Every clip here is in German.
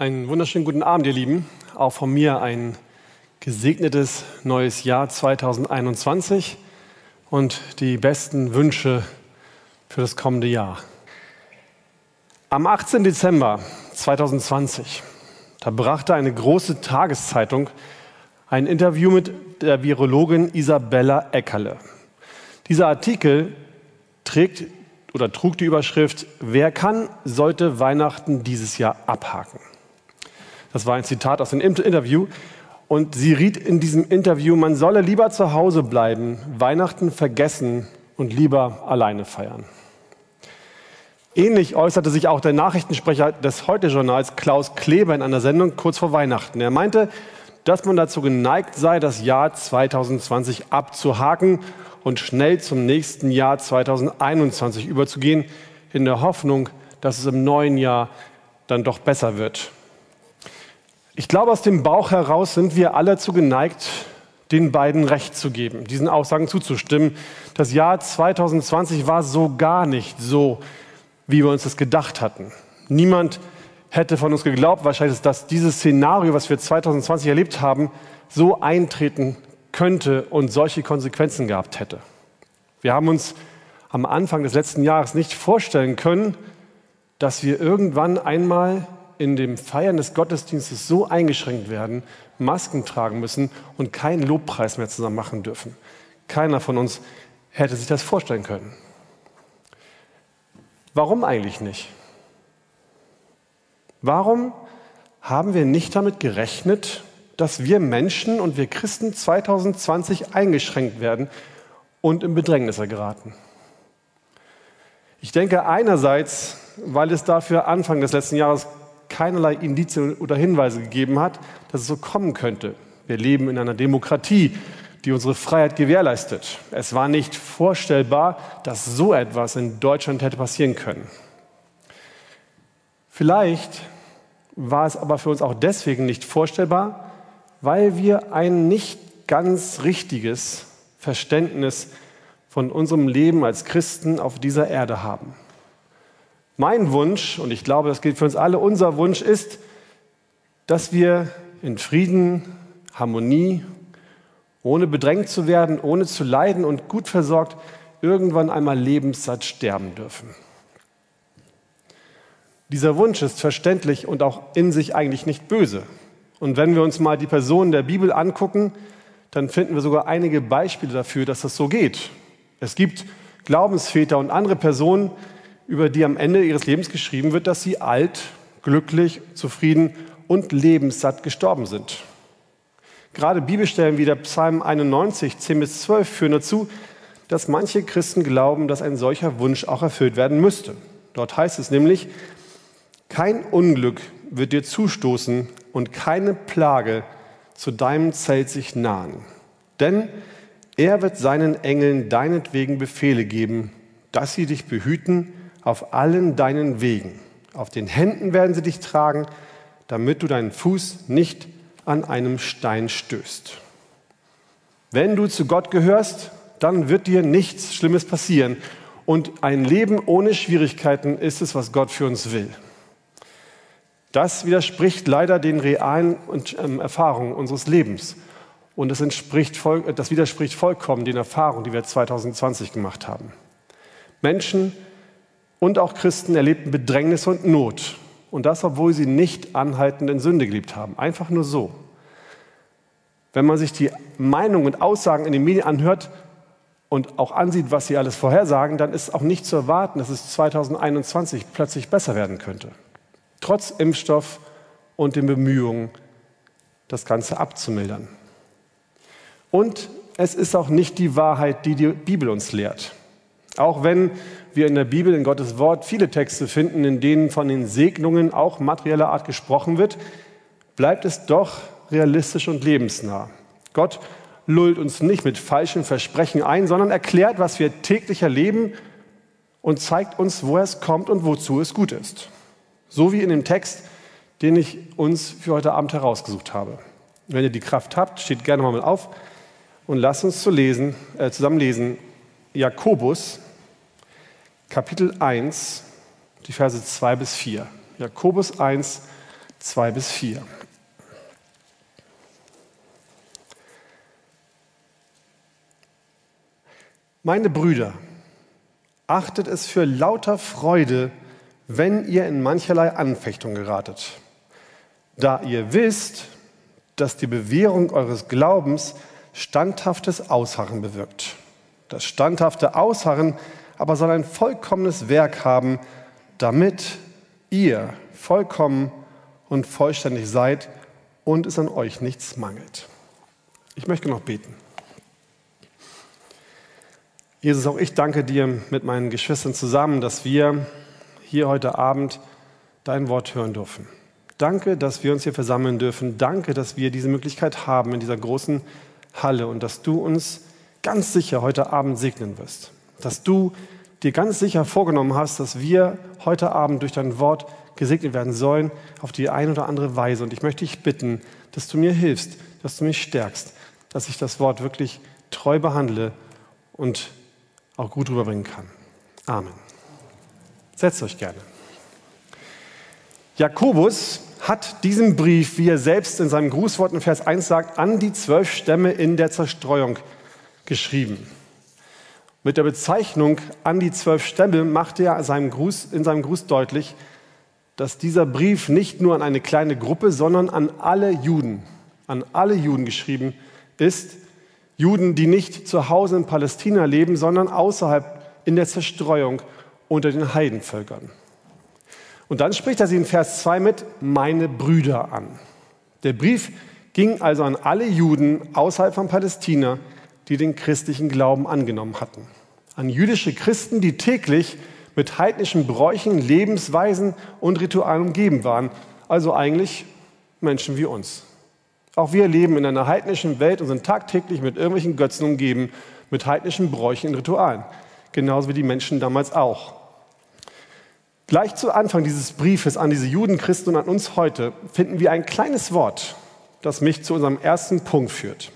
Einen wunderschönen guten Abend, ihr Lieben. Auch von mir ein gesegnetes neues Jahr 2021 und die besten Wünsche für das kommende Jahr. Am 18. Dezember 2020, da brachte eine große Tageszeitung ein Interview mit der Virologin Isabella Eckerle. Dieser Artikel trägt oder trug die Überschrift Wer kann, sollte Weihnachten dieses Jahr abhaken. Das war ein Zitat aus dem Interview. Und sie riet in diesem Interview, man solle lieber zu Hause bleiben, Weihnachten vergessen und lieber alleine feiern. Ähnlich äußerte sich auch der Nachrichtensprecher des Heute-Journals Klaus Kleber in einer Sendung kurz vor Weihnachten. Er meinte, dass man dazu geneigt sei, das Jahr 2020 abzuhaken und schnell zum nächsten Jahr 2021 überzugehen, in der Hoffnung, dass es im neuen Jahr dann doch besser wird. Ich glaube, aus dem Bauch heraus sind wir alle zu geneigt, den beiden Recht zu geben, diesen Aussagen zuzustimmen. Das Jahr 2020 war so gar nicht so, wie wir uns das gedacht hatten. Niemand hätte von uns geglaubt, wahrscheinlich, dass dieses Szenario, was wir 2020 erlebt haben, so eintreten könnte und solche Konsequenzen gehabt hätte. Wir haben uns am Anfang des letzten Jahres nicht vorstellen können, dass wir irgendwann einmal in dem Feiern des Gottesdienstes so eingeschränkt werden, Masken tragen müssen und keinen Lobpreis mehr zusammen machen dürfen. Keiner von uns hätte sich das vorstellen können. Warum eigentlich nicht? Warum haben wir nicht damit gerechnet, dass wir Menschen und wir Christen 2020 eingeschränkt werden und in Bedrängnisse geraten? Ich denke einerseits, weil es dafür Anfang des letzten Jahres keinerlei Indizien oder Hinweise gegeben hat, dass es so kommen könnte. Wir leben in einer Demokratie, die unsere Freiheit gewährleistet. Es war nicht vorstellbar, dass so etwas in Deutschland hätte passieren können. Vielleicht war es aber für uns auch deswegen nicht vorstellbar, weil wir ein nicht ganz richtiges Verständnis von unserem Leben als Christen auf dieser Erde haben. Mein Wunsch, und ich glaube, das gilt für uns alle, unser Wunsch ist, dass wir in Frieden, Harmonie, ohne bedrängt zu werden, ohne zu leiden und gut versorgt, irgendwann einmal lebenssatt sterben dürfen. Dieser Wunsch ist verständlich und auch in sich eigentlich nicht böse. Und wenn wir uns mal die Personen der Bibel angucken, dann finden wir sogar einige Beispiele dafür, dass das so geht. Es gibt Glaubensväter und andere Personen, über die am Ende ihres Lebens geschrieben wird, dass sie alt, glücklich, zufrieden und lebenssatt gestorben sind. Gerade Bibelstellen wie der Psalm 91, 10 bis 12 führen dazu, dass manche Christen glauben, dass ein solcher Wunsch auch erfüllt werden müsste. Dort heißt es nämlich, kein Unglück wird dir zustoßen und keine Plage zu deinem Zelt sich nahen. Denn er wird seinen Engeln deinetwegen Befehle geben, dass sie dich behüten auf allen deinen Wegen. Auf den Händen werden sie dich tragen, damit du deinen Fuß nicht an einem Stein stößt. Wenn du zu Gott gehörst, dann wird dir nichts Schlimmes passieren. Und ein Leben ohne Schwierigkeiten ist es, was Gott für uns will. Das widerspricht leider den realen ähm, Erfahrungen unseres Lebens. Und das, entspricht, das widerspricht vollkommen den Erfahrungen, die wir 2020 gemacht haben. Menschen und auch Christen erlebten Bedrängnis und Not. Und das, obwohl sie nicht anhaltend in Sünde gelebt haben. Einfach nur so. Wenn man sich die Meinungen und Aussagen in den Medien anhört und auch ansieht, was sie alles vorhersagen, dann ist auch nicht zu erwarten, dass es 2021 plötzlich besser werden könnte trotz Impfstoff und den Bemühungen, das Ganze abzumildern. Und es ist auch nicht die Wahrheit, die die Bibel uns lehrt. Auch wenn wir in der Bibel, in Gottes Wort, viele Texte finden, in denen von den Segnungen auch materieller Art gesprochen wird, bleibt es doch realistisch und lebensnah. Gott lullt uns nicht mit falschen Versprechen ein, sondern erklärt, was wir täglich erleben und zeigt uns, woher es kommt und wozu es gut ist. So wie in dem Text, den ich uns für heute Abend herausgesucht habe. Wenn ihr die Kraft habt, steht gerne mal auf und lasst uns zu lesen, äh, zusammen lesen Jakobus, Kapitel 1, die Verse 2 bis 4. Jakobus 1, 2 bis 4. Meine Brüder, achtet es für lauter Freude, wenn ihr in mancherlei Anfechtung geratet, da ihr wisst, dass die Bewährung eures Glaubens standhaftes Ausharren bewirkt. Das standhafte Ausharren aber soll ein vollkommenes Werk haben, damit ihr vollkommen und vollständig seid und es an euch nichts mangelt. Ich möchte noch beten. Jesus, auch ich danke dir mit meinen Geschwistern zusammen, dass wir hier heute Abend dein Wort hören dürfen. Danke, dass wir uns hier versammeln dürfen. Danke, dass wir diese Möglichkeit haben in dieser großen Halle und dass du uns ganz sicher heute Abend segnen wirst. Dass du dir ganz sicher vorgenommen hast, dass wir heute Abend durch dein Wort gesegnet werden sollen auf die eine oder andere Weise. Und ich möchte dich bitten, dass du mir hilfst, dass du mich stärkst, dass ich das Wort wirklich treu behandle und auch gut rüberbringen kann. Amen. Setzt euch gerne. Jakobus hat diesen Brief, wie er selbst in seinem Grußwort in Vers 1 sagt, an die zwölf Stämme in der Zerstreuung geschrieben. Mit der Bezeichnung an die zwölf Stämme machte er seinem Gruß, in seinem Gruß deutlich, dass dieser Brief nicht nur an eine kleine Gruppe, sondern an alle Juden, an alle Juden geschrieben ist. Juden, die nicht zu Hause in Palästina leben, sondern außerhalb in der Zerstreuung unter den Heidenvölkern. Und dann spricht er sie in Vers 2 mit meine Brüder an. Der Brief ging also an alle Juden außerhalb von Palästina, die den christlichen Glauben angenommen hatten. An jüdische Christen, die täglich mit heidnischen Bräuchen, Lebensweisen und Ritualen umgeben waren. Also eigentlich Menschen wie uns. Auch wir leben in einer heidnischen Welt und sind tagtäglich mit irgendwelchen Götzen umgeben, mit heidnischen Bräuchen und Ritualen. Genauso wie die Menschen damals auch. Gleich zu Anfang dieses Briefes an diese Juden, Christen und an uns heute finden wir ein kleines Wort, das mich zu unserem ersten Punkt führt.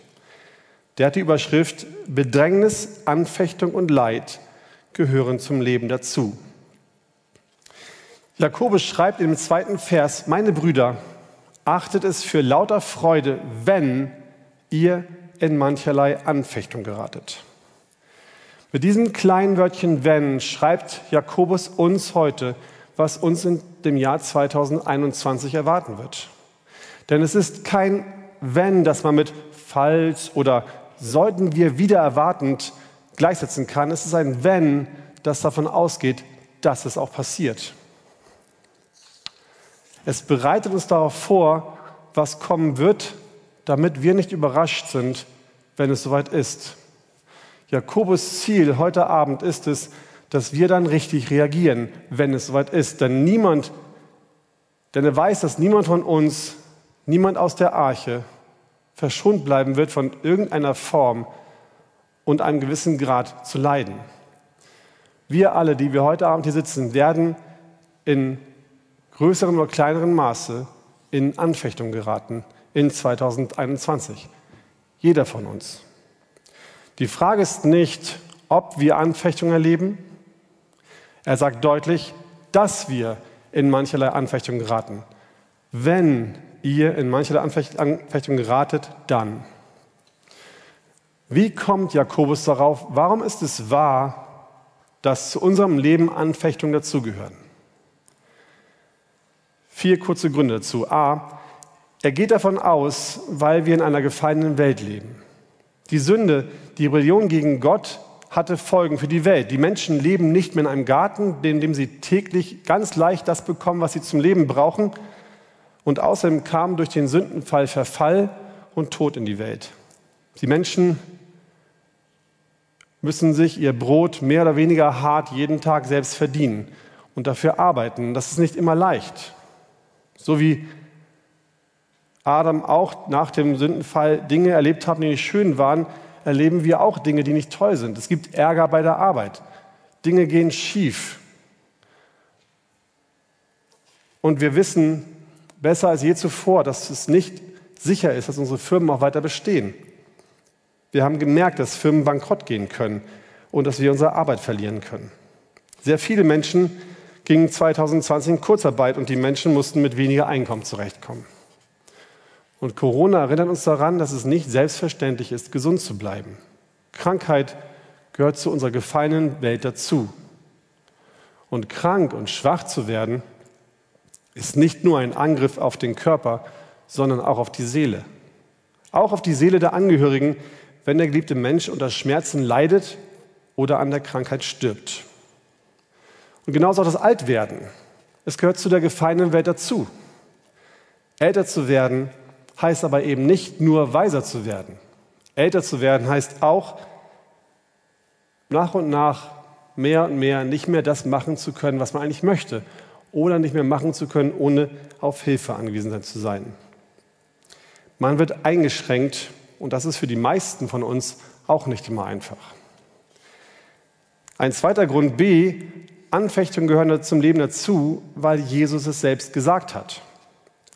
Der hat die Überschrift Bedrängnis, Anfechtung und Leid gehören zum Leben dazu. Jakobus schreibt im zweiten Vers, meine Brüder, achtet es für lauter Freude, wenn ihr in mancherlei Anfechtung geratet. Mit diesem kleinen Wörtchen wenn schreibt Jakobus uns heute, was uns in dem Jahr 2021 erwarten wird. Denn es ist kein wenn, das man mit falls oder sollten wir wieder erwartend gleichsetzen kann. Es ist ein Wenn, das davon ausgeht, dass es auch passiert. Es bereitet uns darauf vor, was kommen wird, damit wir nicht überrascht sind, wenn es soweit ist. Jakobus Ziel heute Abend ist es, dass wir dann richtig reagieren, wenn es soweit ist. Denn niemand, denn er weiß, dass niemand von uns, niemand aus der Arche verschont bleiben wird von irgendeiner Form und einem gewissen Grad zu leiden. Wir alle, die wir heute Abend hier sitzen, werden in größerem oder kleinerem Maße in Anfechtung geraten in 2021. Jeder von uns. Die Frage ist nicht, ob wir Anfechtung erleben. Er sagt deutlich, dass wir in mancherlei Anfechtung geraten. Wenn ihr in mancherlei Anfechtung geratet, dann. Wie kommt Jakobus darauf? Warum ist es wahr, dass zu unserem Leben Anfechtungen dazugehören? Vier kurze Gründe dazu. A, er geht davon aus, weil wir in einer gefallenen Welt leben. Die Sünde, die Rebellion gegen Gott hatte Folgen für die Welt. Die Menschen leben nicht mehr in einem Garten, in dem sie täglich ganz leicht das bekommen, was sie zum Leben brauchen, und außerdem kam durch den Sündenfall Verfall und Tod in die Welt. Die Menschen müssen sich ihr Brot mehr oder weniger hart jeden Tag selbst verdienen und dafür arbeiten. Das ist nicht immer leicht. So wie Adam auch nach dem Sündenfall Dinge erlebt hat, die nicht schön waren, erleben wir auch Dinge, die nicht toll sind. Es gibt Ärger bei der Arbeit. Dinge gehen schief. Und wir wissen, besser als je zuvor, dass es nicht sicher ist, dass unsere Firmen auch weiter bestehen. Wir haben gemerkt, dass Firmen bankrott gehen können und dass wir unsere Arbeit verlieren können. Sehr viele Menschen ging 2020 in Kurzarbeit und die Menschen mussten mit weniger Einkommen zurechtkommen. Und Corona erinnert uns daran, dass es nicht selbstverständlich ist, gesund zu bleiben. Krankheit gehört zu unserer gefallenen Welt dazu. Und krank und schwach zu werden, ist nicht nur ein Angriff auf den Körper, sondern auch auf die Seele. Auch auf die Seele der Angehörigen, wenn der geliebte Mensch unter Schmerzen leidet oder an der Krankheit stirbt. Und genauso auch das Altwerden. Es gehört zu der gefallenen Welt dazu. Älter zu werden heißt aber eben nicht nur weiser zu werden. Älter zu werden heißt auch, nach und nach mehr und mehr nicht mehr das machen zu können, was man eigentlich möchte. Oder nicht mehr machen zu können, ohne auf Hilfe angewiesen zu sein. Man wird eingeschränkt und das ist für die meisten von uns auch nicht immer einfach. Ein zweiter Grund B, Anfechtungen gehören zum Leben dazu, weil Jesus es selbst gesagt hat.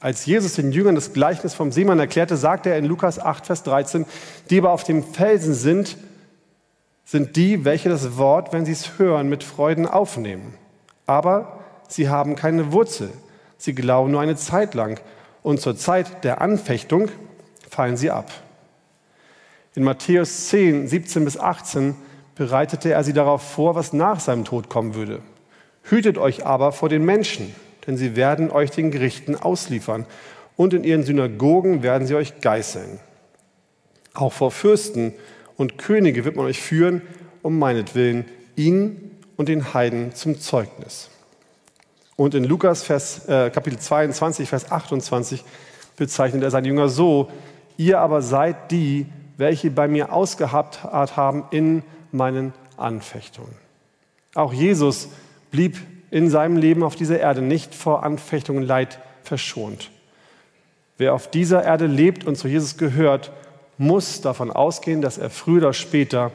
Als Jesus den Jüngern das Gleichnis vom Seemann erklärte, sagte er in Lukas 8, Vers 13, die aber auf dem Felsen sind, sind die, welche das Wort, wenn sie es hören, mit Freuden aufnehmen. Aber sie haben keine Wurzel. Sie glauben nur eine Zeit lang. Und zur Zeit der Anfechtung fallen sie ab. In Matthäus 10, 17 bis 18 bereitete er sie darauf vor, was nach seinem Tod kommen würde. Hütet euch aber vor den Menschen, denn sie werden euch den Gerichten ausliefern und in ihren Synagogen werden sie euch geißeln. Auch vor Fürsten und Könige wird man euch führen, um meinetwillen, ihnen und den Heiden zum Zeugnis. Und in Lukas Vers, äh, Kapitel 22, Vers 28 bezeichnet er seine Jünger so, ihr aber seid die, welche bei mir ausgehabt haben in meinen Anfechtungen. Auch Jesus blieb in seinem Leben auf dieser Erde nicht vor Anfechtungen Leid verschont. Wer auf dieser Erde lebt und zu Jesus gehört, muss davon ausgehen, dass er früher oder später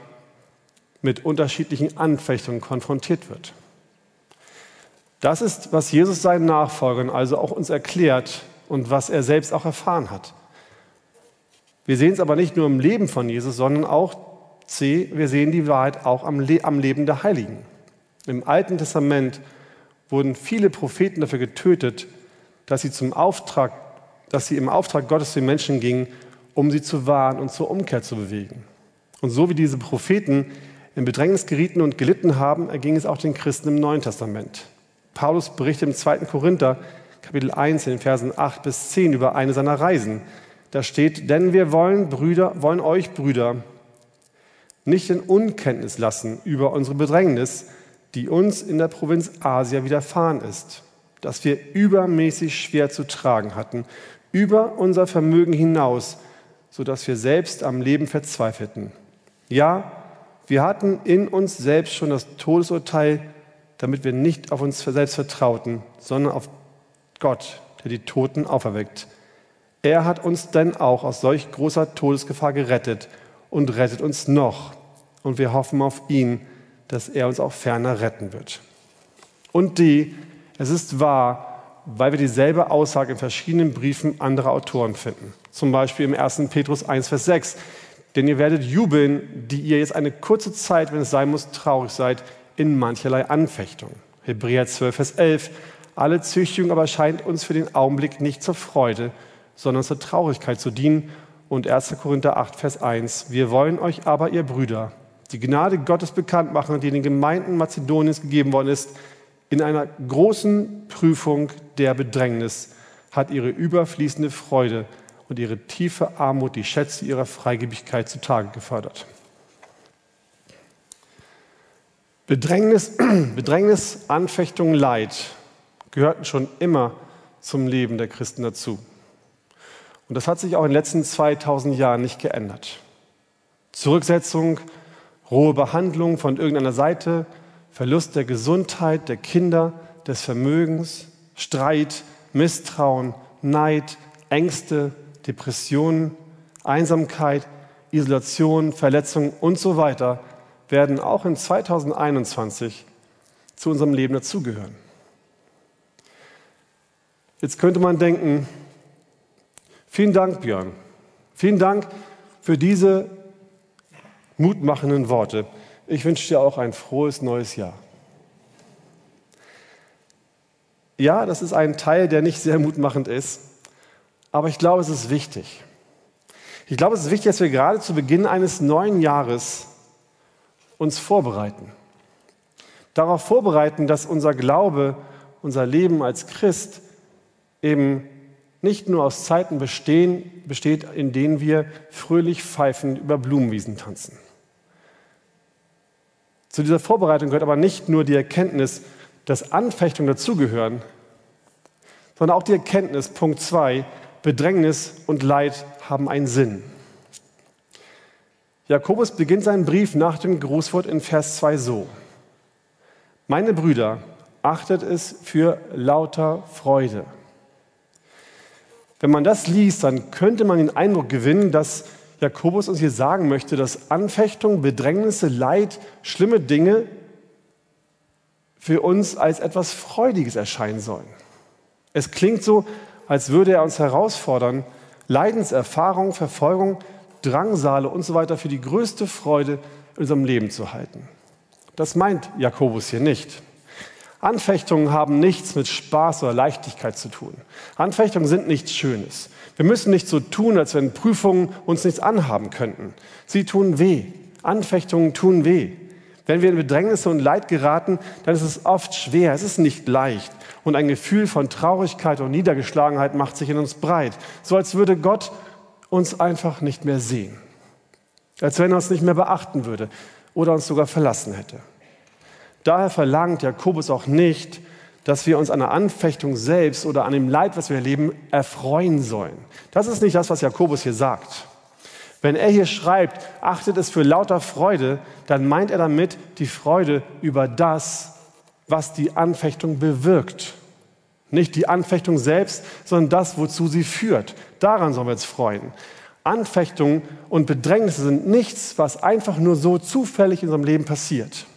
mit unterschiedlichen Anfechtungen konfrontiert wird. Das ist, was Jesus seinen Nachfolgern also auch uns erklärt und was er selbst auch erfahren hat. Wir sehen es aber nicht nur im Leben von Jesus, sondern auch, C, wir sehen die Wahrheit auch am, Le am Leben der Heiligen. Im Alten Testament wurden viele Propheten dafür getötet, dass sie, zum Auftrag, dass sie im Auftrag Gottes den Menschen gingen, um sie zu warnen und zur Umkehr zu bewegen. Und so wie diese Propheten in Bedrängnis gerieten und gelitten haben, erging es auch den Christen im Neuen Testament. Paulus berichtet im 2. Korinther, Kapitel 1, in den Versen 8 bis 10 über eine seiner Reisen. Da steht, denn wir wollen, Brüder, wollen euch, Brüder, nicht in Unkenntnis lassen über unsere Bedrängnis, die uns in der Provinz Asia widerfahren ist, dass wir übermäßig schwer zu tragen hatten, über unser Vermögen hinaus, so dass wir selbst am Leben verzweifelten. Ja, wir hatten in uns selbst schon das Todesurteil, damit wir nicht auf uns selbst vertrauten, sondern auf Gott, der die Toten auferweckt. Er hat uns denn auch aus solch großer Todesgefahr gerettet und rettet uns noch. Und wir hoffen auf ihn, dass er uns auch ferner retten wird. Und die, es ist wahr, weil wir dieselbe Aussage in verschiedenen Briefen anderer Autoren finden. Zum Beispiel im 1. Petrus 1, Vers 6. Denn ihr werdet jubeln, die ihr jetzt eine kurze Zeit, wenn es sein muss, traurig seid, in mancherlei Anfechtung. Hebräer 12, Vers 11. Alle Züchtigung aber scheint uns für den Augenblick nicht zur Freude, sondern zur Traurigkeit zu dienen. Und 1. Korinther 8, Vers 1. Wir wollen euch aber, ihr Brüder, die Gnade Gottes bekannt machen, die den Gemeinden Mazedoniens gegeben worden ist, in einer großen Prüfung der Bedrängnis hat ihre überfließende Freude und ihre tiefe Armut die Schätze ihrer Freigebigkeit zutage gefördert. Bedrängnis, Bedrängnis, Anfechtung, Leid gehörten schon immer zum Leben der Christen dazu. Und das hat sich auch in den letzten 2000 Jahren nicht geändert. Zurücksetzung, rohe Behandlung von irgendeiner Seite, Verlust der Gesundheit, der Kinder, des Vermögens, Streit, Misstrauen, Neid, Ängste, Depressionen, Einsamkeit, Isolation, Verletzungen und so weiter werden auch in 2021 zu unserem Leben dazugehören. Jetzt könnte man denken, vielen Dank, Björn. Vielen Dank für diese mutmachenden Worte. Ich wünsche dir auch ein frohes neues Jahr. Ja, das ist ein Teil, der nicht sehr mutmachend ist, aber ich glaube, es ist wichtig. Ich glaube, es ist wichtig, dass wir gerade zu Beginn eines neuen Jahres uns vorbereiten. Darauf vorbereiten, dass unser Glaube, unser Leben als Christ eben nicht nur aus Zeiten bestehen, besteht, in denen wir fröhlich pfeifend über Blumenwiesen tanzen. Zu dieser Vorbereitung gehört aber nicht nur die Erkenntnis, dass Anfechtungen dazugehören, sondern auch die Erkenntnis, Punkt 2, Bedrängnis und Leid haben einen Sinn. Jakobus beginnt seinen Brief nach dem Grußwort in Vers 2 so. Meine Brüder, achtet es für lauter Freude. Wenn man das liest, dann könnte man den Eindruck gewinnen, dass Jakobus uns hier sagen möchte, dass Anfechtungen, Bedrängnisse, Leid, schlimme Dinge für uns als etwas Freudiges erscheinen sollen. Es klingt so, als würde er uns herausfordern, Leidenserfahrung, Verfolgung, Drangsale und so weiter für die größte Freude in unserem Leben zu halten. Das meint Jakobus hier nicht. Anfechtungen haben nichts mit Spaß oder Leichtigkeit zu tun. Anfechtungen sind nichts Schönes. Wir müssen nicht so tun, als wenn Prüfungen uns nichts anhaben könnten. Sie tun weh. Anfechtungen tun weh. Wenn wir in Bedrängnisse und Leid geraten, dann ist es oft schwer, es ist nicht leicht. Und ein Gefühl von Traurigkeit und Niedergeschlagenheit macht sich in uns breit. So als würde Gott uns einfach nicht mehr sehen. Als wenn er uns nicht mehr beachten würde oder uns sogar verlassen hätte. Daher verlangt Jakobus auch nicht, dass wir uns an der Anfechtung selbst oder an dem Leid, was wir erleben, erfreuen sollen. Das ist nicht das, was Jakobus hier sagt. Wenn er hier schreibt, achtet es für lauter Freude, dann meint er damit die Freude über das, was die Anfechtung bewirkt. Nicht die Anfechtung selbst, sondern das, wozu sie führt. Daran sollen wir uns freuen. Anfechtungen und Bedrängnisse sind nichts, was einfach nur so zufällig in unserem Leben passiert.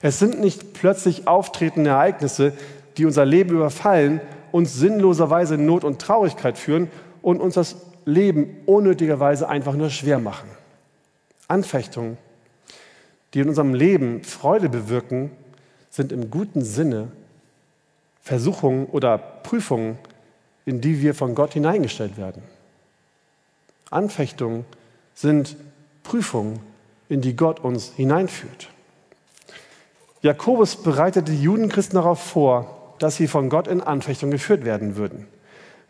Es sind nicht plötzlich auftretende Ereignisse, die unser Leben überfallen, uns sinnloserweise in Not und Traurigkeit führen und uns das Leben unnötigerweise einfach nur schwer machen. Anfechtungen, die in unserem Leben Freude bewirken, sind im guten Sinne Versuchungen oder Prüfungen, in die wir von Gott hineingestellt werden. Anfechtungen sind Prüfungen, in die Gott uns hineinführt. Jakobus bereitete die Judenchristen darauf vor, dass sie von Gott in Anfechtung geführt werden würden.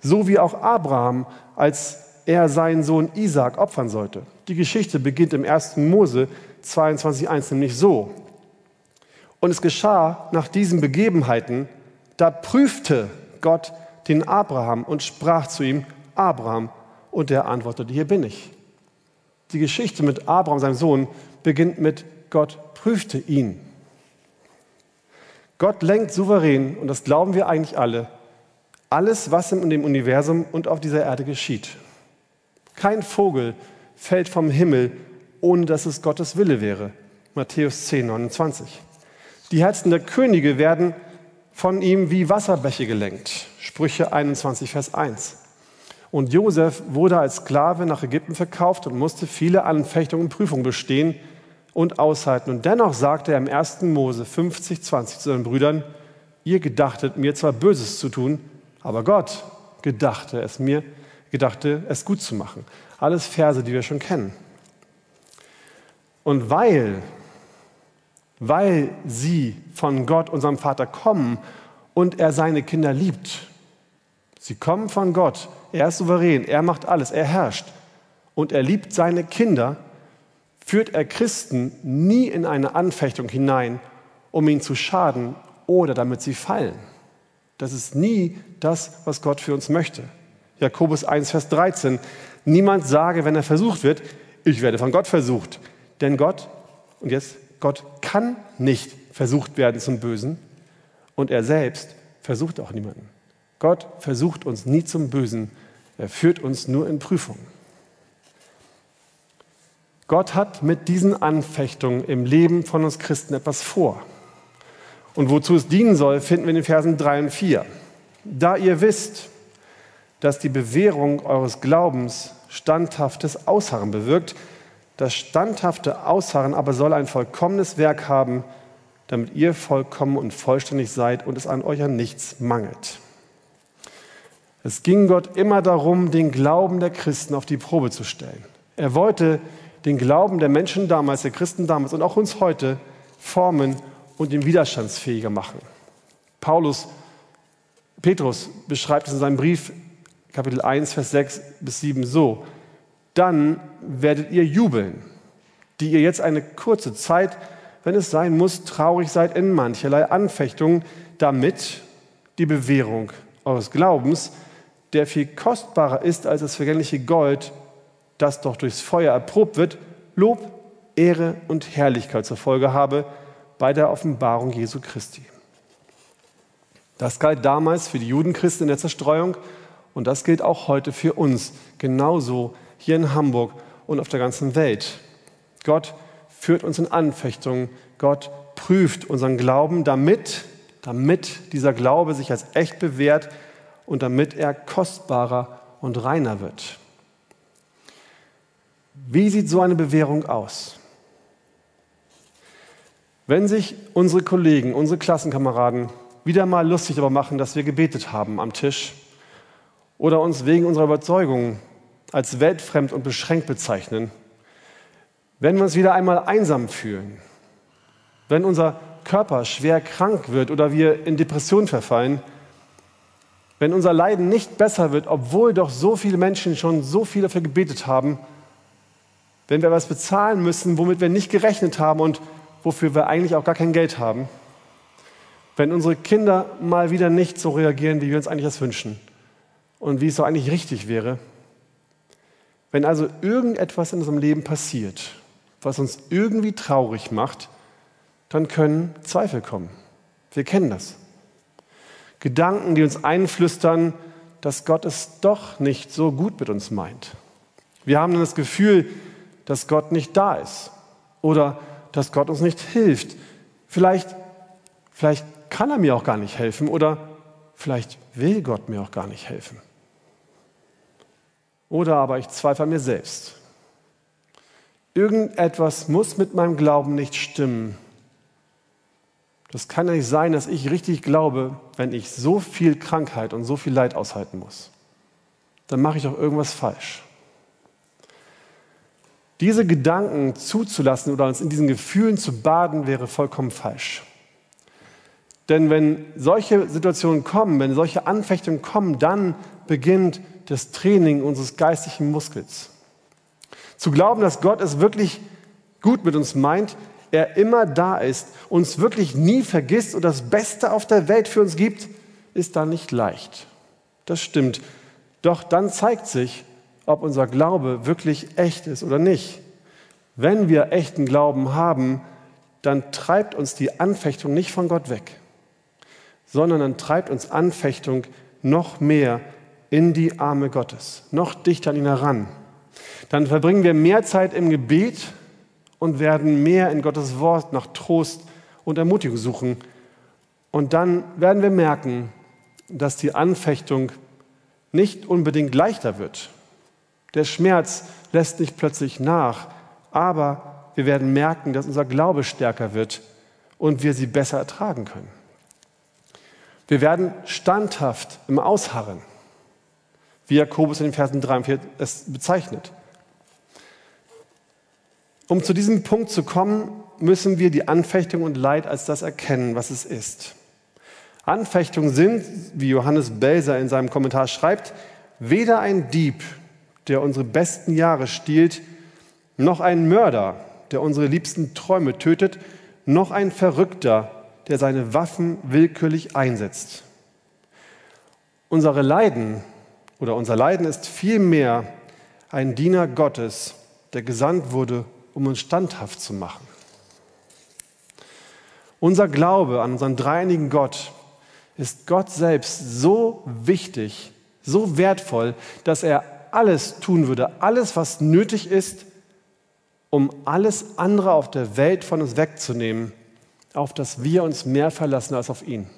So wie auch Abraham als er seinen Sohn Isaac opfern sollte. Die Geschichte beginnt im 1. Mose 22.1 nämlich so. Und es geschah nach diesen Begebenheiten, da prüfte Gott den Abraham und sprach zu ihm, Abraham, und er antwortete, hier bin ich. Die Geschichte mit Abraham, seinem Sohn, beginnt mit Gott prüfte ihn. Gott lenkt souverän, und das glauben wir eigentlich alle, alles, was in dem Universum und auf dieser Erde geschieht. Kein Vogel fällt vom Himmel, ohne dass es Gottes Wille wäre. Matthäus 10, 29. Die Herzen der Könige werden von ihm wie Wasserbäche gelenkt. Sprüche 21, Vers 1. Und Josef wurde als Sklave nach Ägypten verkauft und musste viele Anfechtungen und Prüfungen bestehen und aushalten. Und dennoch sagte er im 1. Mose 50, 20 zu seinen Brüdern, ihr gedachtet mir zwar Böses zu tun, aber Gott gedachte es mir gedachte, es gut zu machen. Alles Verse, die wir schon kennen. Und weil, weil sie von Gott, unserem Vater, kommen und er seine Kinder liebt, sie kommen von Gott, er ist souverän, er macht alles, er herrscht und er liebt seine Kinder, führt er Christen nie in eine Anfechtung hinein, um ihnen zu schaden oder damit sie fallen. Das ist nie das, was Gott für uns möchte. Jakobus 1, Vers 13. Niemand sage, wenn er versucht wird, ich werde von Gott versucht. Denn Gott, und jetzt, Gott kann nicht versucht werden zum Bösen und er selbst versucht auch niemanden. Gott versucht uns nie zum Bösen, er führt uns nur in Prüfungen. Gott hat mit diesen Anfechtungen im Leben von uns Christen etwas vor. Und wozu es dienen soll, finden wir in den Versen 3 und 4. Da ihr wisst, dass die Bewährung eures Glaubens standhaftes Ausharren bewirkt. Das standhafte Ausharren aber soll ein vollkommenes Werk haben, damit ihr vollkommen und vollständig seid und es an euch an nichts mangelt. Es ging Gott immer darum, den Glauben der Christen auf die Probe zu stellen. Er wollte den Glauben der Menschen damals, der Christen damals und auch uns heute formen und ihn widerstandsfähiger machen. Paulus, Petrus beschreibt es in seinem Brief, Kapitel 1, Vers 6 bis 7 so. Dann werdet ihr jubeln, die ihr jetzt eine kurze Zeit, wenn es sein muss, traurig seid in mancherlei Anfechtungen, damit die Bewährung eures Glaubens, der viel kostbarer ist als das vergängliche Gold, das doch durchs Feuer erprobt wird, Lob, Ehre und Herrlichkeit zur Folge habe bei der Offenbarung Jesu Christi. Das galt damals für die Judenchristen in der Zerstreuung und das gilt auch heute für uns, genauso hier in Hamburg und auf der ganzen Welt. Gott führt uns in Anfechtungen, Gott prüft unseren Glauben, damit, damit dieser Glaube sich als echt bewährt und damit er kostbarer und reiner wird. Wie sieht so eine Bewährung aus? Wenn sich unsere Kollegen, unsere Klassenkameraden wieder mal lustig darüber machen, dass wir gebetet haben am Tisch oder uns wegen unserer Überzeugung als weltfremd und beschränkt bezeichnen, wenn wir uns wieder einmal einsam fühlen, wenn unser Körper schwer krank wird oder wir in Depression verfallen, wenn unser Leiden nicht besser wird, obwohl doch so viele Menschen schon so viel dafür gebetet haben, wenn wir was bezahlen müssen, womit wir nicht gerechnet haben und wofür wir eigentlich auch gar kein Geld haben, wenn unsere Kinder mal wieder nicht so reagieren, wie wir uns eigentlich das wünschen und wie es so eigentlich richtig wäre, wenn also irgendetwas in unserem Leben passiert, was uns irgendwie traurig macht, dann können Zweifel kommen. Wir kennen das. Gedanken, die uns einflüstern, dass Gott es doch nicht so gut mit uns meint. Wir haben dann das Gefühl, dass Gott nicht da ist oder dass Gott uns nicht hilft. Vielleicht, vielleicht kann er mir auch gar nicht helfen oder vielleicht will Gott mir auch gar nicht helfen. Oder aber ich zweifle an mir selbst. Irgendetwas muss mit meinem Glauben nicht stimmen. Das kann ja nicht sein, dass ich richtig glaube, wenn ich so viel Krankheit und so viel Leid aushalten muss. Dann mache ich doch irgendwas falsch. Diese Gedanken zuzulassen oder uns in diesen Gefühlen zu baden, wäre vollkommen falsch. Denn wenn solche Situationen kommen, wenn solche Anfechtungen kommen, dann beginnt das Training unseres geistlichen Muskels. Zu glauben, dass Gott es wirklich gut mit uns meint, er immer da ist, uns wirklich nie vergisst und das Beste auf der Welt für uns gibt, ist da nicht leicht. Das stimmt. Doch dann zeigt sich, ob unser Glaube wirklich echt ist oder nicht. Wenn wir echten Glauben haben, dann treibt uns die Anfechtung nicht von Gott weg, sondern dann treibt uns Anfechtung noch mehr in die Arme Gottes, noch dichter an ihn heran. Dann verbringen wir mehr Zeit im Gebet und werden mehr in Gottes Wort nach Trost und Ermutigung suchen. Und dann werden wir merken, dass die Anfechtung nicht unbedingt leichter wird, der Schmerz lässt nicht plötzlich nach, aber wir werden merken, dass unser Glaube stärker wird und wir sie besser ertragen können. Wir werden standhaft im Ausharren, wie Jakobus in den Versen 3 und 4 es bezeichnet. Um zu diesem Punkt zu kommen, müssen wir die Anfechtung und Leid als das erkennen, was es ist. Anfechtungen sind, wie Johannes Belser in seinem Kommentar schreibt, weder ein Dieb der unsere besten Jahre stiehlt, noch ein Mörder, der unsere liebsten Träume tötet, noch ein Verrückter, der seine Waffen willkürlich einsetzt. Unsere Leiden oder unser Leiden ist vielmehr ein Diener Gottes, der gesandt wurde, um uns standhaft zu machen. Unser Glaube an unseren dreieinigen Gott ist Gott selbst so wichtig, so wertvoll, dass er alles tun würde, alles, was nötig ist, um alles andere auf der Welt von uns wegzunehmen, auf das wir uns mehr verlassen als auf ihn.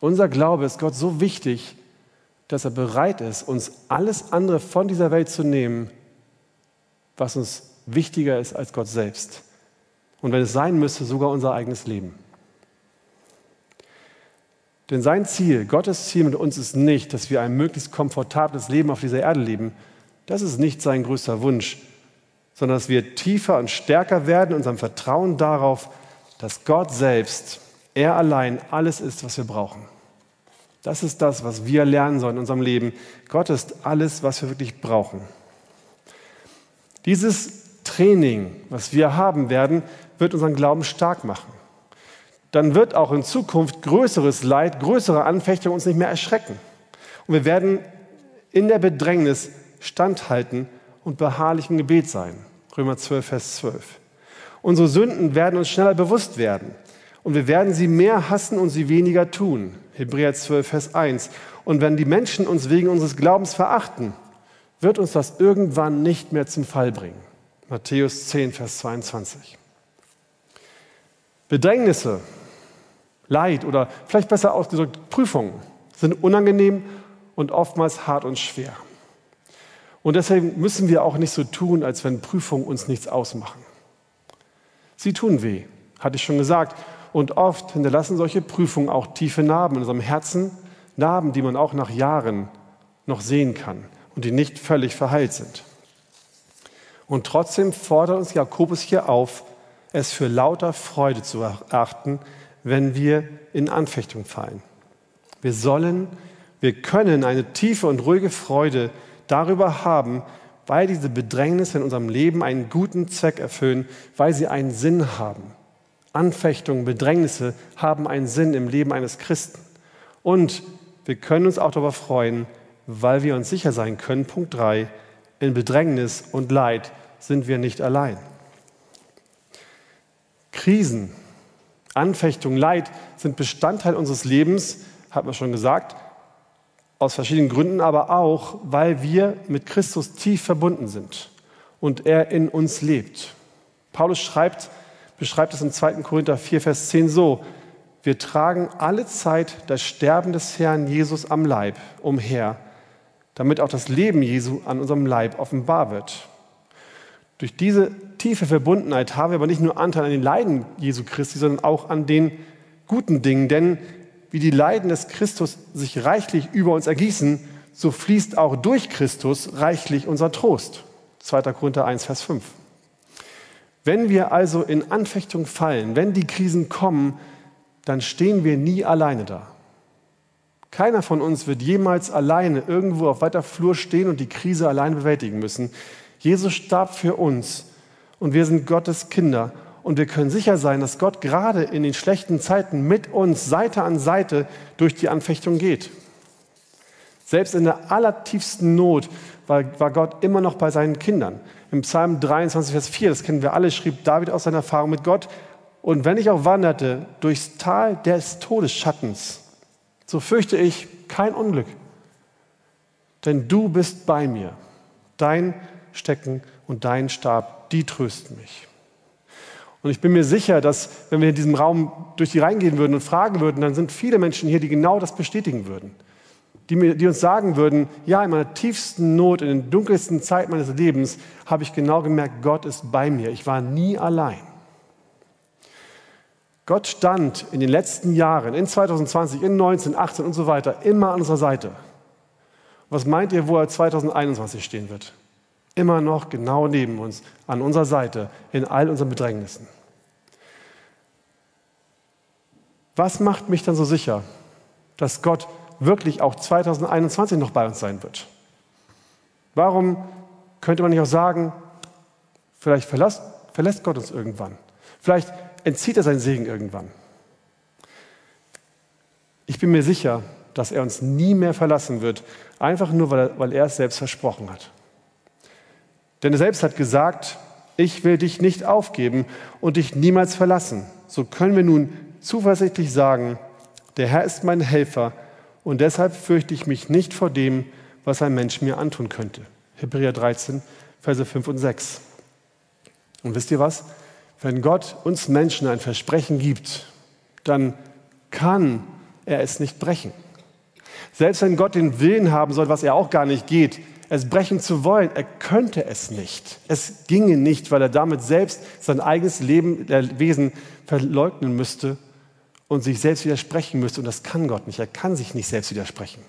Unser Glaube ist Gott so wichtig, dass er bereit ist, uns alles andere von dieser Welt zu nehmen, was uns wichtiger ist als Gott selbst. Und wenn es sein müsste, sogar unser eigenes Leben. Denn sein Ziel, Gottes Ziel mit uns ist nicht, dass wir ein möglichst komfortables Leben auf dieser Erde leben. Das ist nicht sein größter Wunsch, sondern dass wir tiefer und stärker werden in unserem Vertrauen darauf, dass Gott selbst, er allein alles ist, was wir brauchen. Das ist das, was wir lernen sollen in unserem Leben. Gott ist alles, was wir wirklich brauchen. Dieses Training, was wir haben werden, wird unseren Glauben stark machen. Dann wird auch in Zukunft größeres Leid, größere Anfechtungen uns nicht mehr erschrecken. Und wir werden in der Bedrängnis standhalten und beharrlich im Gebet sein. Römer 12, Vers 12. Unsere Sünden werden uns schneller bewusst werden. Und wir werden sie mehr hassen und sie weniger tun. Hebräer 12, Vers 1. Und wenn die Menschen uns wegen unseres Glaubens verachten, wird uns das irgendwann nicht mehr zum Fall bringen. Matthäus 10, Vers 22. Bedrängnisse, Leid oder vielleicht besser ausgedrückt Prüfungen sind unangenehm und oftmals hart und schwer. Und deswegen müssen wir auch nicht so tun, als wenn Prüfungen uns nichts ausmachen. Sie tun weh, hatte ich schon gesagt. Und oft hinterlassen solche Prüfungen auch tiefe Narben in unserem Herzen, Narben, die man auch nach Jahren noch sehen kann und die nicht völlig verheilt sind. Und trotzdem fordert uns Jakobus hier auf, es für lauter Freude zu erachten, wenn wir in Anfechtung fallen. Wir sollen, wir können eine tiefe und ruhige Freude darüber haben, weil diese Bedrängnisse in unserem Leben einen guten Zweck erfüllen, weil sie einen Sinn haben. Anfechtungen, Bedrängnisse haben einen Sinn im Leben eines Christen. Und wir können uns auch darüber freuen, weil wir uns sicher sein können, Punkt 3, in Bedrängnis und Leid sind wir nicht allein. Krisen, Anfechtung, Leid sind Bestandteil unseres Lebens, hat man schon gesagt, aus verschiedenen Gründen, aber auch, weil wir mit Christus tief verbunden sind und er in uns lebt. Paulus schreibt, beschreibt es im 2. Korinther 4, Vers 10 so, wir tragen alle Zeit das Sterben des Herrn Jesus am Leib umher, damit auch das Leben Jesu an unserem Leib offenbar wird. Durch diese tiefe Verbundenheit haben wir aber nicht nur Anteil an den Leiden Jesu Christi, sondern auch an den guten Dingen. Denn wie die Leiden des Christus sich reichlich über uns ergießen, so fließt auch durch Christus reichlich unser Trost. 2. Korinther 1, Vers 5. Wenn wir also in Anfechtung fallen, wenn die Krisen kommen, dann stehen wir nie alleine da. Keiner von uns wird jemals alleine irgendwo auf weiter Flur stehen und die Krise allein bewältigen müssen. Jesus starb für uns und wir sind Gottes Kinder und wir können sicher sein, dass Gott gerade in den schlechten Zeiten mit uns Seite an Seite durch die Anfechtung geht. Selbst in der allertiefsten Not war, war Gott immer noch bei seinen Kindern. Im Psalm 23, Vers 4, das kennen wir alle, schrieb David aus seiner Erfahrung mit Gott, und wenn ich auch wanderte durchs Tal des Todesschattens, so fürchte ich kein Unglück, denn du bist bei mir. Dein Stecken und dein Stab, die trösten mich. Und ich bin mir sicher, dass wenn wir in diesem Raum durch die reingehen würden und fragen würden, dann sind viele Menschen hier, die genau das bestätigen würden. Die, mir, die uns sagen würden, ja, in meiner tiefsten Not, in den dunkelsten Zeit meines Lebens habe ich genau gemerkt, Gott ist bei mir. Ich war nie allein. Gott stand in den letzten Jahren, in 2020, in 19, 18 und so weiter, immer an unserer Seite. Was meint ihr, wo er 2021 stehen wird? immer noch genau neben uns, an unserer Seite, in all unseren Bedrängnissen. Was macht mich dann so sicher, dass Gott wirklich auch 2021 noch bei uns sein wird? Warum könnte man nicht auch sagen, vielleicht verlässt, verlässt Gott uns irgendwann? Vielleicht entzieht er seinen Segen irgendwann. Ich bin mir sicher, dass er uns nie mehr verlassen wird, einfach nur, weil er, weil er es selbst versprochen hat. Denn er selbst hat gesagt, ich will dich nicht aufgeben und dich niemals verlassen. So können wir nun zuversichtlich sagen, der Herr ist mein Helfer und deshalb fürchte ich mich nicht vor dem, was ein Mensch mir antun könnte. Hebräer 13, Verse 5 und 6. Und wisst ihr was? Wenn Gott uns Menschen ein Versprechen gibt, dann kann er es nicht brechen. Selbst wenn Gott den Willen haben soll, was er auch gar nicht geht, es brechen zu wollen. Er könnte es nicht. Es ginge nicht, weil er damit selbst sein eigenes Leben, der Wesen verleugnen müsste und sich selbst widersprechen müsste. Und das kann Gott nicht. Er kann sich nicht selbst widersprechen.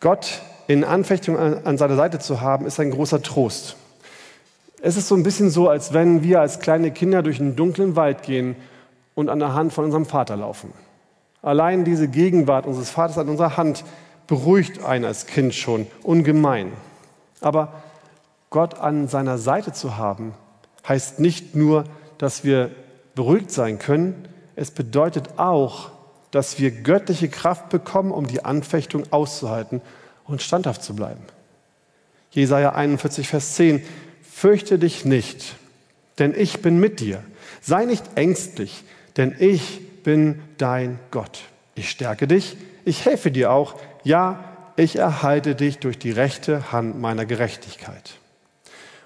Gott in Anfechtung an seiner Seite zu haben, ist ein großer Trost. Es ist so ein bisschen so, als wenn wir als kleine Kinder durch einen dunklen Wald gehen und an der Hand von unserem Vater laufen. Allein diese Gegenwart unseres Vaters an unserer Hand beruhigt einen als Kind schon ungemein. Aber Gott an seiner Seite zu haben, heißt nicht nur, dass wir beruhigt sein können, es bedeutet auch, dass wir göttliche Kraft bekommen, um die Anfechtung auszuhalten und standhaft zu bleiben. Jesaja 41, Vers 10. Fürchte dich nicht, denn ich bin mit dir. Sei nicht ängstlich, denn ich bin dein Gott. Ich stärke dich, ich helfe dir auch. Ja, ich erhalte dich durch die rechte Hand meiner Gerechtigkeit.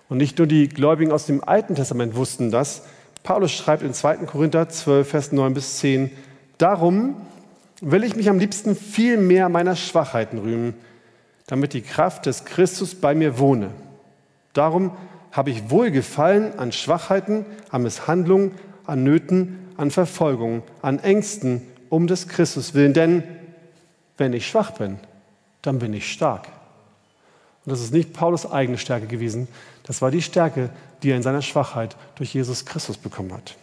Und nicht nur die Gläubigen aus dem Alten Testament wussten das. Paulus schreibt in 2. Korinther 12, Vers 9 bis 10, Darum will ich mich am liebsten viel mehr meiner Schwachheiten rühmen, damit die Kraft des Christus bei mir wohne. Darum habe ich Wohlgefallen an Schwachheiten, an Misshandlungen, an Nöten, an Verfolgung, an Ängsten um des Christus willen. Denn wenn ich schwach bin, dann bin ich stark. Und das ist nicht Paulus eigene Stärke gewesen, das war die Stärke, die er in seiner Schwachheit durch Jesus Christus bekommen hat.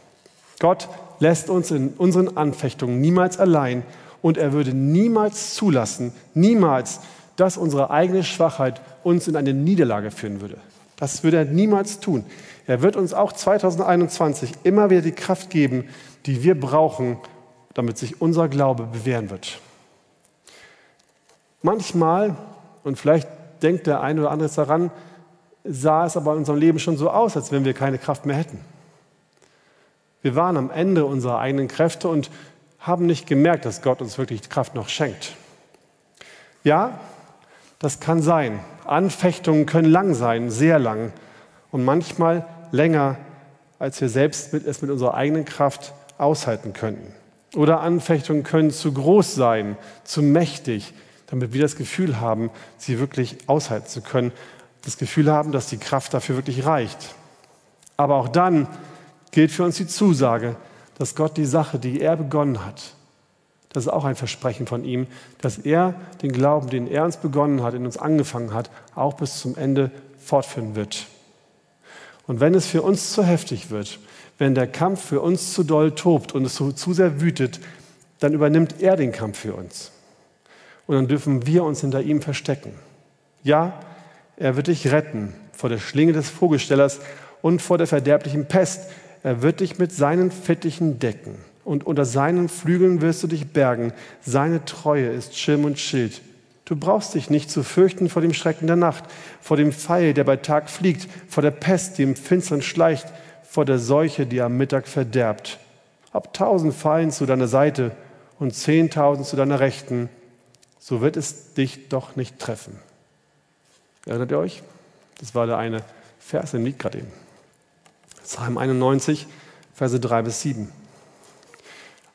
Gott lässt uns in unseren Anfechtungen niemals allein und er würde niemals zulassen, niemals, dass unsere eigene Schwachheit uns in eine Niederlage führen würde. Das würde er niemals tun. Er wird uns auch 2021 immer wieder die Kraft geben, die wir brauchen, damit sich unser Glaube bewähren wird. Manchmal, und vielleicht denkt der eine oder andere daran, sah es aber in unserem Leben schon so aus, als wenn wir keine Kraft mehr hätten. Wir waren am Ende unserer eigenen Kräfte und haben nicht gemerkt, dass Gott uns wirklich Kraft noch schenkt. Ja, das kann sein. Anfechtungen können lang sein, sehr lang und manchmal länger, als wir selbst es mit unserer eigenen Kraft aushalten könnten. Oder Anfechtungen können zu groß sein, zu mächtig, damit wir das Gefühl haben, sie wirklich aushalten zu können, das Gefühl haben, dass die Kraft dafür wirklich reicht. Aber auch dann gilt für uns die Zusage, dass Gott die Sache, die er begonnen hat, das ist auch ein Versprechen von ihm, dass er den Glauben, den er uns begonnen hat, in uns angefangen hat, auch bis zum Ende fortführen wird. Und wenn es für uns zu heftig wird, wenn der Kampf für uns zu doll tobt und es so zu sehr wütet, dann übernimmt er den Kampf für uns. Und dann dürfen wir uns hinter ihm verstecken. Ja, er wird dich retten vor der Schlinge des Vogelstellers und vor der verderblichen Pest. Er wird dich mit seinen Fittichen decken und unter seinen Flügeln wirst du dich bergen. Seine Treue ist Schirm und Schild. Du brauchst dich nicht zu fürchten vor dem Schrecken der Nacht, vor dem Pfeil, der bei Tag fliegt, vor der Pest, die im Finstern schleicht, vor der Seuche, die am Mittag verderbt. Ob tausend fallen zu deiner Seite und zehntausend zu deiner Rechten, so wird es dich doch nicht treffen. Erinnert ihr euch? Das war der eine Vers im Lied gerade eben. Psalm 91, Verse 3 bis 7.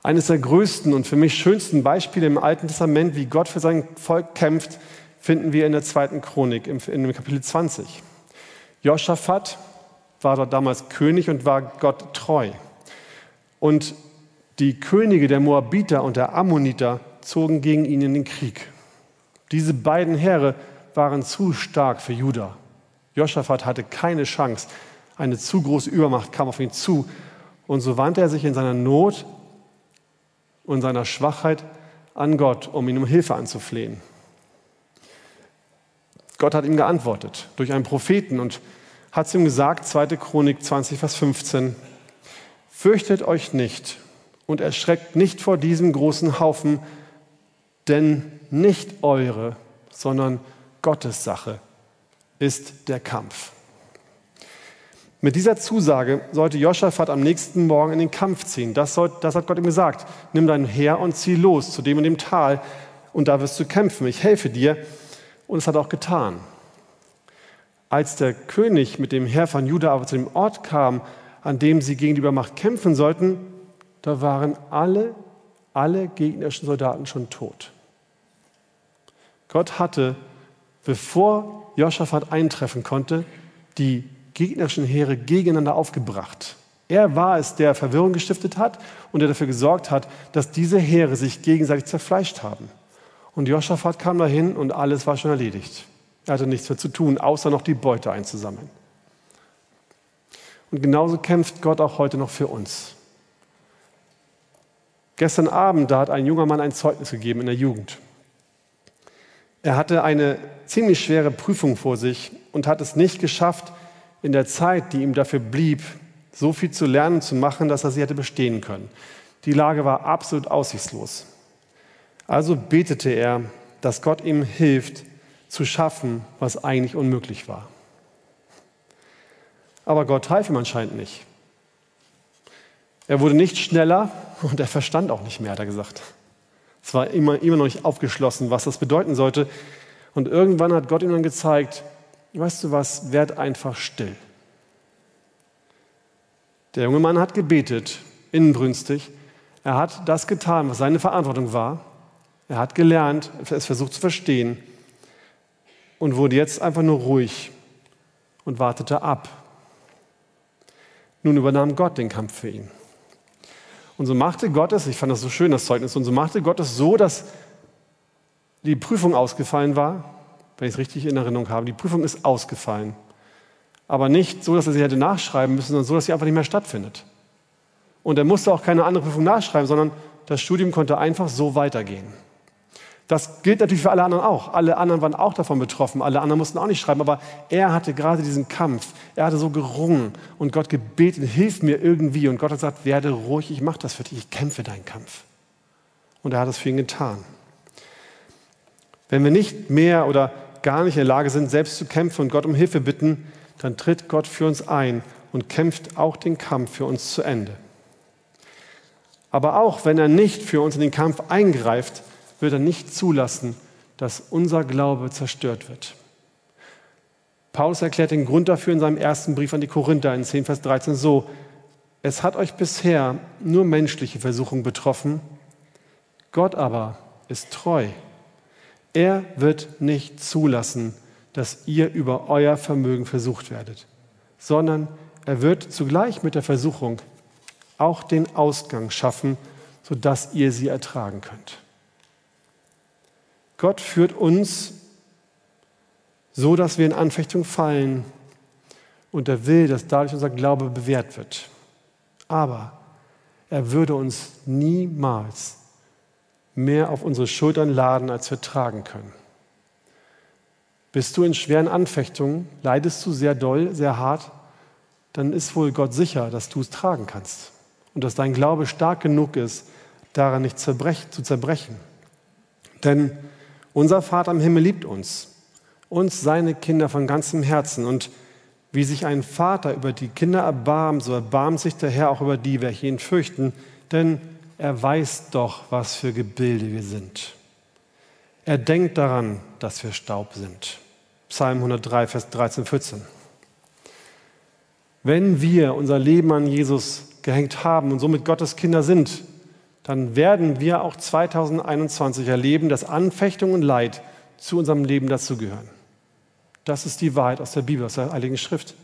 Eines der größten und für mich schönsten Beispiele im Alten Testament, wie Gott für sein Volk kämpft, finden wir in der zweiten Chronik, in dem Kapitel 20. Josaphat war dort damals König und war Gott treu. Und die Könige der Moabiter und der Ammoniter zogen gegen ihn in den Krieg. Diese beiden Heere waren zu stark für Juda. Josaphat hatte keine Chance. Eine zu große Übermacht kam auf ihn zu. Und so wandte er sich in seiner Not und seiner Schwachheit an Gott, um ihn um Hilfe anzuflehen. Gott hat ihm geantwortet durch einen Propheten und hat zu ihm gesagt, 2. Chronik 20, Vers 15, Fürchtet euch nicht und erschreckt nicht vor diesem großen Haufen, denn nicht eure, sondern Gottes Sache ist der Kampf. Mit dieser Zusage sollte Joschafat am nächsten Morgen in den Kampf ziehen. Das, soll, das hat Gott ihm gesagt. Nimm dein Heer und zieh los zu dem und dem Tal und da wirst du kämpfen. Ich helfe dir. Und es hat auch getan. Als der König mit dem Heer von Juda aber zu dem Ort kam, an dem sie gegen die Übermacht kämpfen sollten, da waren alle, alle gegnerischen Soldaten schon tot. Gott hatte, bevor Joschafat eintreffen konnte, die gegnerischen Heere gegeneinander aufgebracht. Er war es, der Verwirrung gestiftet hat und der dafür gesorgt hat, dass diese Heere sich gegenseitig zerfleischt haben. Und Joschafat kam dahin und alles war schon erledigt. Er hatte nichts mehr zu tun, außer noch die Beute einzusammeln. Und genauso kämpft Gott auch heute noch für uns. Gestern Abend, da hat ein junger Mann ein Zeugnis gegeben in der Jugend. Er hatte eine ziemlich schwere Prüfung vor sich und hat es nicht geschafft, in der Zeit, die ihm dafür blieb, so viel zu lernen, zu machen, dass er sie hätte bestehen können. Die Lage war absolut aussichtslos. Also betete er, dass Gott ihm hilft, zu schaffen, was eigentlich unmöglich war. Aber Gott half ihm anscheinend nicht. Er wurde nicht schneller und er verstand auch nicht mehr, hat er gesagt. Es war immer, immer noch nicht aufgeschlossen, was das bedeuten sollte. Und irgendwann hat Gott ihm dann gezeigt, weißt du was, werd einfach still. Der junge Mann hat gebetet, inbrünstig. Er hat das getan, was seine Verantwortung war. Er hat gelernt, es versucht zu verstehen und wurde jetzt einfach nur ruhig und wartete ab. Nun übernahm Gott den Kampf für ihn. Und so machte Gott es, ich fand das so schön, das Zeugnis, und so machte Gott es so, dass die Prüfung ausgefallen war, wenn ich es richtig in Erinnerung habe. Die Prüfung ist ausgefallen. Aber nicht so, dass er sie hätte nachschreiben müssen, sondern so, dass sie einfach nicht mehr stattfindet. Und er musste auch keine andere Prüfung nachschreiben, sondern das Studium konnte einfach so weitergehen. Das gilt natürlich für alle anderen auch. Alle anderen waren auch davon betroffen. Alle anderen mussten auch nicht schreiben. Aber er hatte gerade diesen Kampf. Er hatte so gerungen und Gott gebeten, hilf mir irgendwie. Und Gott hat gesagt, werde ruhig, ich mache das für dich. Ich kämpfe deinen Kampf. Und er hat es für ihn getan. Wenn wir nicht mehr oder gar nicht in der Lage sind, selbst zu kämpfen und Gott um Hilfe bitten, dann tritt Gott für uns ein und kämpft auch den Kampf für uns zu Ende. Aber auch wenn er nicht für uns in den Kampf eingreift, wird er nicht zulassen, dass unser Glaube zerstört wird. Paulus erklärt den Grund dafür in seinem ersten Brief an die Korinther in 10, Vers 13 so, es hat euch bisher nur menschliche Versuchung betroffen, Gott aber ist treu. Er wird nicht zulassen, dass ihr über euer Vermögen versucht werdet, sondern er wird zugleich mit der Versuchung auch den Ausgang schaffen, sodass ihr sie ertragen könnt. Gott führt uns so, dass wir in Anfechtung fallen und er will, dass dadurch unser Glaube bewährt wird. Aber er würde uns niemals mehr auf unsere Schultern laden, als wir tragen können. Bist du in schweren Anfechtungen, leidest du sehr doll, sehr hart, dann ist wohl Gott sicher, dass du es tragen kannst und dass dein Glaube stark genug ist, daran nicht zu zerbrechen. Denn unser Vater im Himmel liebt uns, uns seine Kinder von ganzem Herzen. Und wie sich ein Vater über die Kinder erbarmt, so erbarmt sich der Herr auch über die, welche ihn fürchten, denn er weiß doch, was für Gebilde wir sind. Er denkt daran, dass wir Staub sind. Psalm 103, Vers 13, 14. Wenn wir unser Leben an Jesus gehängt haben und somit Gottes Kinder sind, dann werden wir auch 2021 erleben, dass Anfechtung und Leid zu unserem Leben dazugehören. Das ist die Wahrheit aus der Bibel, aus der Heiligen Schrift.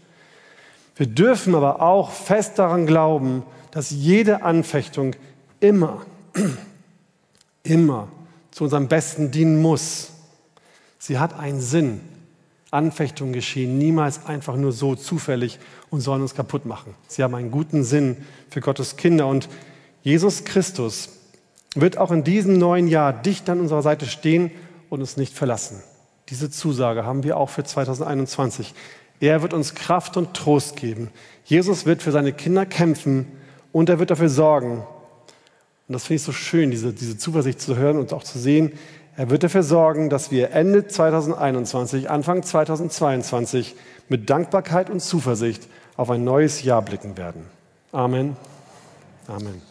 Wir dürfen aber auch fest daran glauben, dass jede Anfechtung immer, immer zu unserem Besten dienen muss. Sie hat einen Sinn. Anfechtungen geschehen niemals einfach nur so zufällig und sollen uns kaputt machen. Sie haben einen guten Sinn für Gottes Kinder und Jesus Christus wird auch in diesem neuen Jahr dicht an unserer Seite stehen und uns nicht verlassen. Diese Zusage haben wir auch für 2021. Er wird uns Kraft und Trost geben. Jesus wird für seine Kinder kämpfen und er wird dafür sorgen, und das finde ich so schön, diese, diese Zuversicht zu hören und auch zu sehen. Er wird dafür sorgen, dass wir Ende 2021, Anfang 2022 mit Dankbarkeit und Zuversicht auf ein neues Jahr blicken werden. Amen. Amen.